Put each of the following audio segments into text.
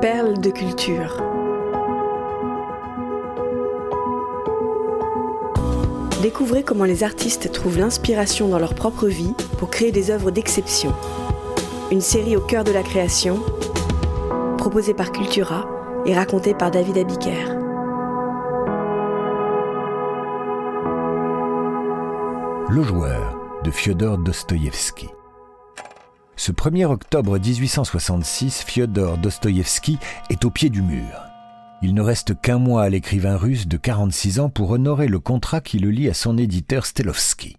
Perles de culture. Découvrez comment les artistes trouvent l'inspiration dans leur propre vie pour créer des œuvres d'exception. Une série au cœur de la création, proposée par Cultura et racontée par David Abiker. Le joueur de Fyodor Dostoïevski. Ce 1er octobre 1866, Fyodor Dostoïevski est au pied du mur. Il ne reste qu'un mois à l'écrivain russe de 46 ans pour honorer le contrat qui le lie à son éditeur Stelovski.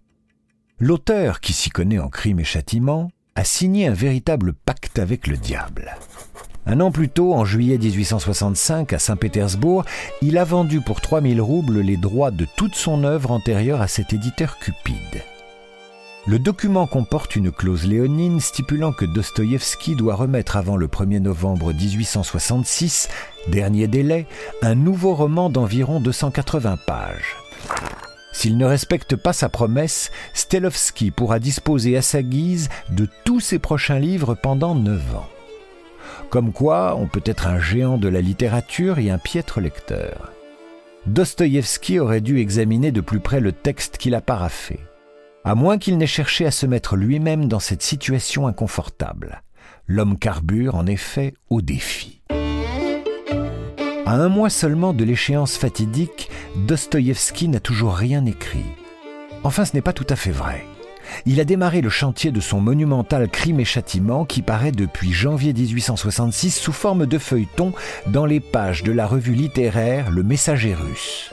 L'auteur, qui s'y connaît en crime et châtiment, a signé un véritable pacte avec le diable. Un an plus tôt, en juillet 1865, à Saint-Pétersbourg, il a vendu pour 3000 roubles les droits de toute son œuvre antérieure à cet éditeur cupide. Le document comporte une clause léonine stipulant que Dostoïevski doit remettre avant le 1er novembre 1866, dernier délai, un nouveau roman d'environ 280 pages. S'il ne respecte pas sa promesse, Stelovski pourra disposer à sa guise de tous ses prochains livres pendant 9 ans. Comme quoi, on peut être un géant de la littérature et un piètre lecteur. Dostoïevski aurait dû examiner de plus près le texte qu'il a paraffé à moins qu'il n'ait cherché à se mettre lui-même dans cette situation inconfortable. L'homme carbure en effet au défi. À un mois seulement de l'échéance fatidique, Dostoïevski n'a toujours rien écrit. Enfin, ce n'est pas tout à fait vrai. Il a démarré le chantier de son monumental Crime et Châtiment qui paraît depuis janvier 1866 sous forme de feuilleton dans les pages de la revue littéraire Le Messager russe.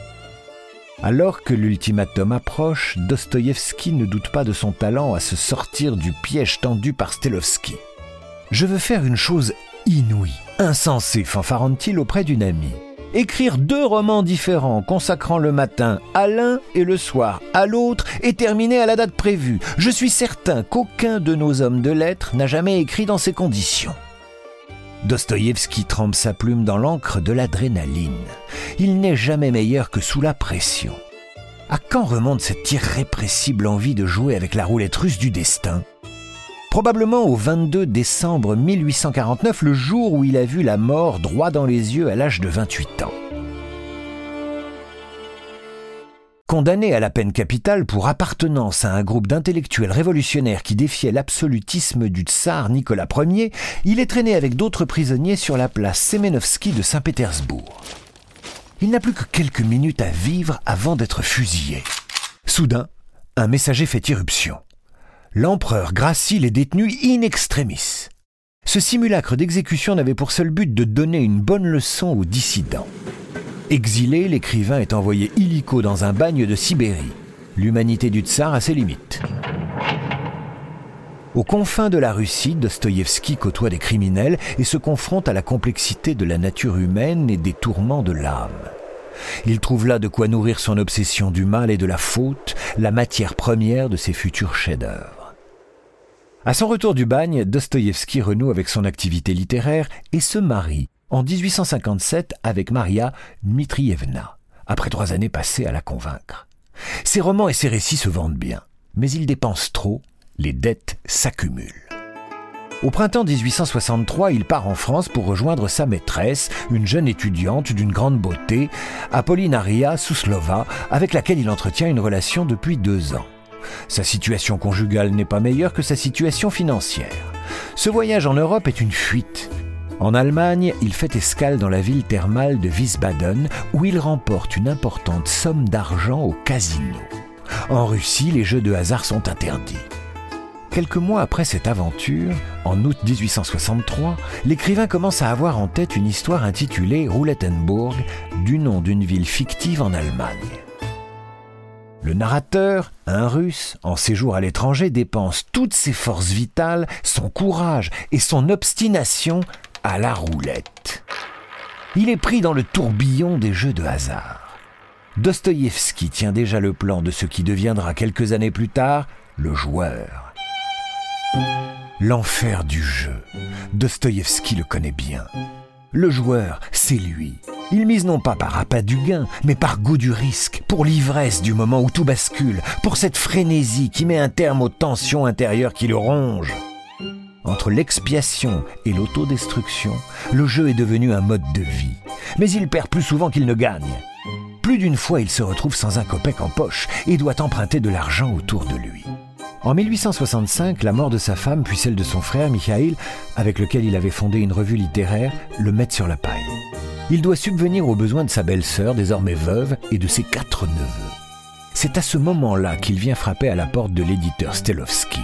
Alors que l'ultimatum approche, Dostoïevski ne doute pas de son talent à se sortir du piège tendu par Stelovski. Je veux faire une chose inouïe, insensée, fanfarant-il auprès d'une amie. Écrire deux romans différents consacrant le matin à l'un et le soir à l'autre et terminer à la date prévue. Je suis certain qu'aucun de nos hommes de lettres n'a jamais écrit dans ces conditions. Dostoïevski trempe sa plume dans l'encre de l'adrénaline. Il n'est jamais meilleur que sous la pression. À quand remonte cette irrépressible envie de jouer avec la roulette russe du destin? Probablement au 22 décembre 1849, le jour où il a vu la mort droit dans les yeux à l'âge de 28 ans. Condamné à la peine capitale pour appartenance à un groupe d'intellectuels révolutionnaires qui défiait l'absolutisme du tsar Nicolas Ier, il est traîné avec d'autres prisonniers sur la place Semenovski de Saint-Pétersbourg. Il n'a plus que quelques minutes à vivre avant d'être fusillé. Soudain, un messager fait irruption. L'empereur gracie les détenus in extremis. Ce simulacre d'exécution n'avait pour seul but de donner une bonne leçon aux dissidents. Exilé, l'écrivain est envoyé illico dans un bagne de Sibérie. L'humanité du tsar a ses limites. Aux confins de la Russie, Dostoïevski côtoie des criminels et se confronte à la complexité de la nature humaine et des tourments de l'âme. Il trouve là de quoi nourrir son obsession du mal et de la faute, la matière première de ses futurs chefs-d'œuvre. À son retour du bagne, Dostoïevski renoue avec son activité littéraire et se marie en 1857 avec Maria Dmitrievna, après trois années passées à la convaincre. Ses romans et ses récits se vendent bien, mais il dépense trop, les dettes s'accumulent. Au printemps 1863, il part en France pour rejoindre sa maîtresse, une jeune étudiante d'une grande beauté, Apollinaria Souslova, avec laquelle il entretient une relation depuis deux ans. Sa situation conjugale n'est pas meilleure que sa situation financière. Ce voyage en Europe est une fuite. En Allemagne, il fait escale dans la ville thermale de Wiesbaden où il remporte une importante somme d'argent au casino. En Russie, les jeux de hasard sont interdits. Quelques mois après cette aventure, en août 1863, l'écrivain commence à avoir en tête une histoire intitulée Roulettenburg, du nom d'une ville fictive en Allemagne. Le narrateur, un russe, en séjour à l'étranger, dépense toutes ses forces vitales, son courage et son obstination à la roulette. Il est pris dans le tourbillon des jeux de hasard. Dostoïevski tient déjà le plan de ce qui deviendra quelques années plus tard le joueur. L'enfer du jeu. Dostoïevski le connaît bien. Le joueur, c'est lui. Il mise non pas par appât du gain, mais par goût du risque, pour l'ivresse du moment où tout bascule, pour cette frénésie qui met un terme aux tensions intérieures qui le rongent. Entre l'expiation et l'autodestruction, le jeu est devenu un mode de vie. Mais il perd plus souvent qu'il ne gagne. Plus d'une fois, il se retrouve sans un copec en poche et doit emprunter de l'argent autour de lui. En 1865, la mort de sa femme puis celle de son frère Michael, avec lequel il avait fondé une revue littéraire, le mettent sur la paille. Il doit subvenir aux besoins de sa belle-sœur, désormais veuve, et de ses quatre neveux. C'est à ce moment-là qu'il vient frapper à la porte de l'éditeur Stelovski.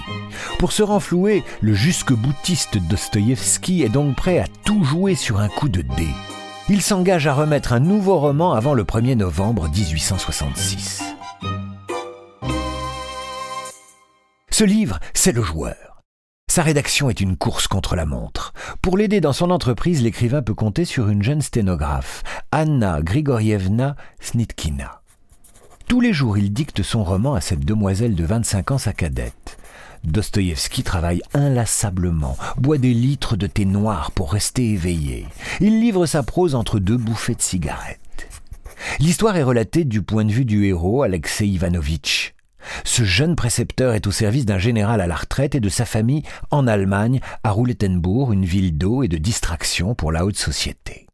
Pour se renflouer, le jusque-boutiste Dostoïevski est donc prêt à tout jouer sur un coup de dé. Il s'engage à remettre un nouveau roman avant le 1er novembre 1866. Ce livre, c'est Le Joueur. Sa rédaction est une course contre la montre. Pour l'aider dans son entreprise, l'écrivain peut compter sur une jeune sténographe, Anna Grigorievna Snitkina. Tous les jours, il dicte son roman à cette demoiselle de 25 ans, sa cadette. Dostoïevski travaille inlassablement, boit des litres de thé noir pour rester éveillé. Il livre sa prose entre deux bouffées de cigarettes. L'histoire est relatée du point de vue du héros, Alexei Ivanovitch. Ce jeune précepteur est au service d'un général à la retraite et de sa famille en Allemagne, à Roulettenbourg, une ville d'eau et de distraction pour la haute société.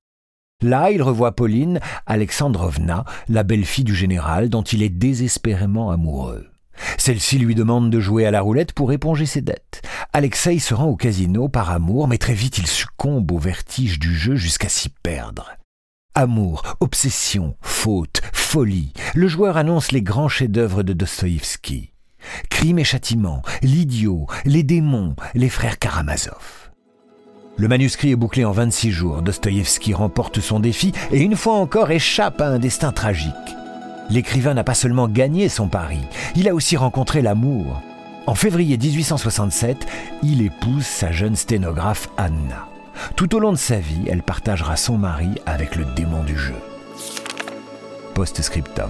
Là, il revoit Pauline Alexandrovna, la belle-fille du général dont il est désespérément amoureux. Celle-ci lui demande de jouer à la roulette pour éponger ses dettes. Alexei se rend au casino par amour, mais très vite il succombe au vertige du jeu jusqu'à s'y perdre. Amour, obsession, faute, folie, le joueur annonce les grands chefs-d'œuvre de Dostoïevski. Crime et châtiment, l'idiot, les démons, les frères Karamazov. Le manuscrit est bouclé en 26 jours. Dostoïevski remporte son défi et une fois encore échappe à un destin tragique. L'écrivain n'a pas seulement gagné son pari, il a aussi rencontré l'amour. En février 1867, il épouse sa jeune sténographe Anna. Tout au long de sa vie, elle partagera son mari avec le démon du jeu. Post-scriptum.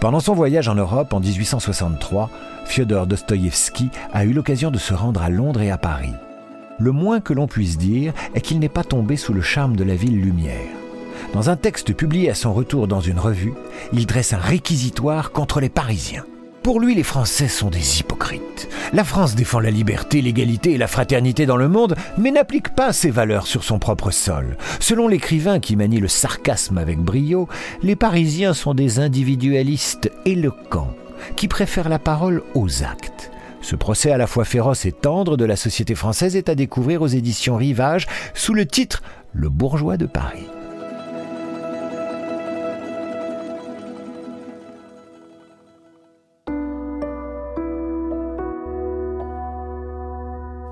Pendant son voyage en Europe en 1863, Fyodor Dostoïevski a eu l'occasion de se rendre à Londres et à Paris le moins que l'on puisse dire est qu'il n'est pas tombé sous le charme de la ville lumière. Dans un texte publié à son retour dans une revue, il dresse un réquisitoire contre les Parisiens. Pour lui, les Français sont des hypocrites. La France défend la liberté, l'égalité et la fraternité dans le monde, mais n'applique pas ces valeurs sur son propre sol. Selon l'écrivain qui manie le sarcasme avec brio, les Parisiens sont des individualistes éloquents qui préfèrent la parole aux actes. Ce procès à la fois féroce et tendre de la société française est à découvrir aux éditions Rivage sous le titre Le bourgeois de Paris.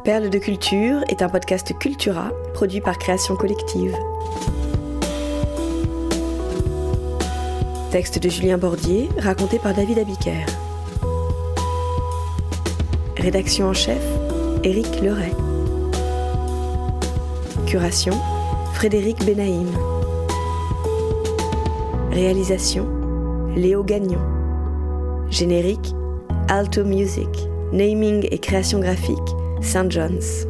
Perle de culture est un podcast Cultura produit par Création Collective. Texte de Julien Bordier, raconté par David Abiker. Rédaction en chef, Éric Leray. Curation, Frédéric Benaïm. Réalisation, Léo Gagnon. Générique, Alto Music. Naming et création graphique, St. John's.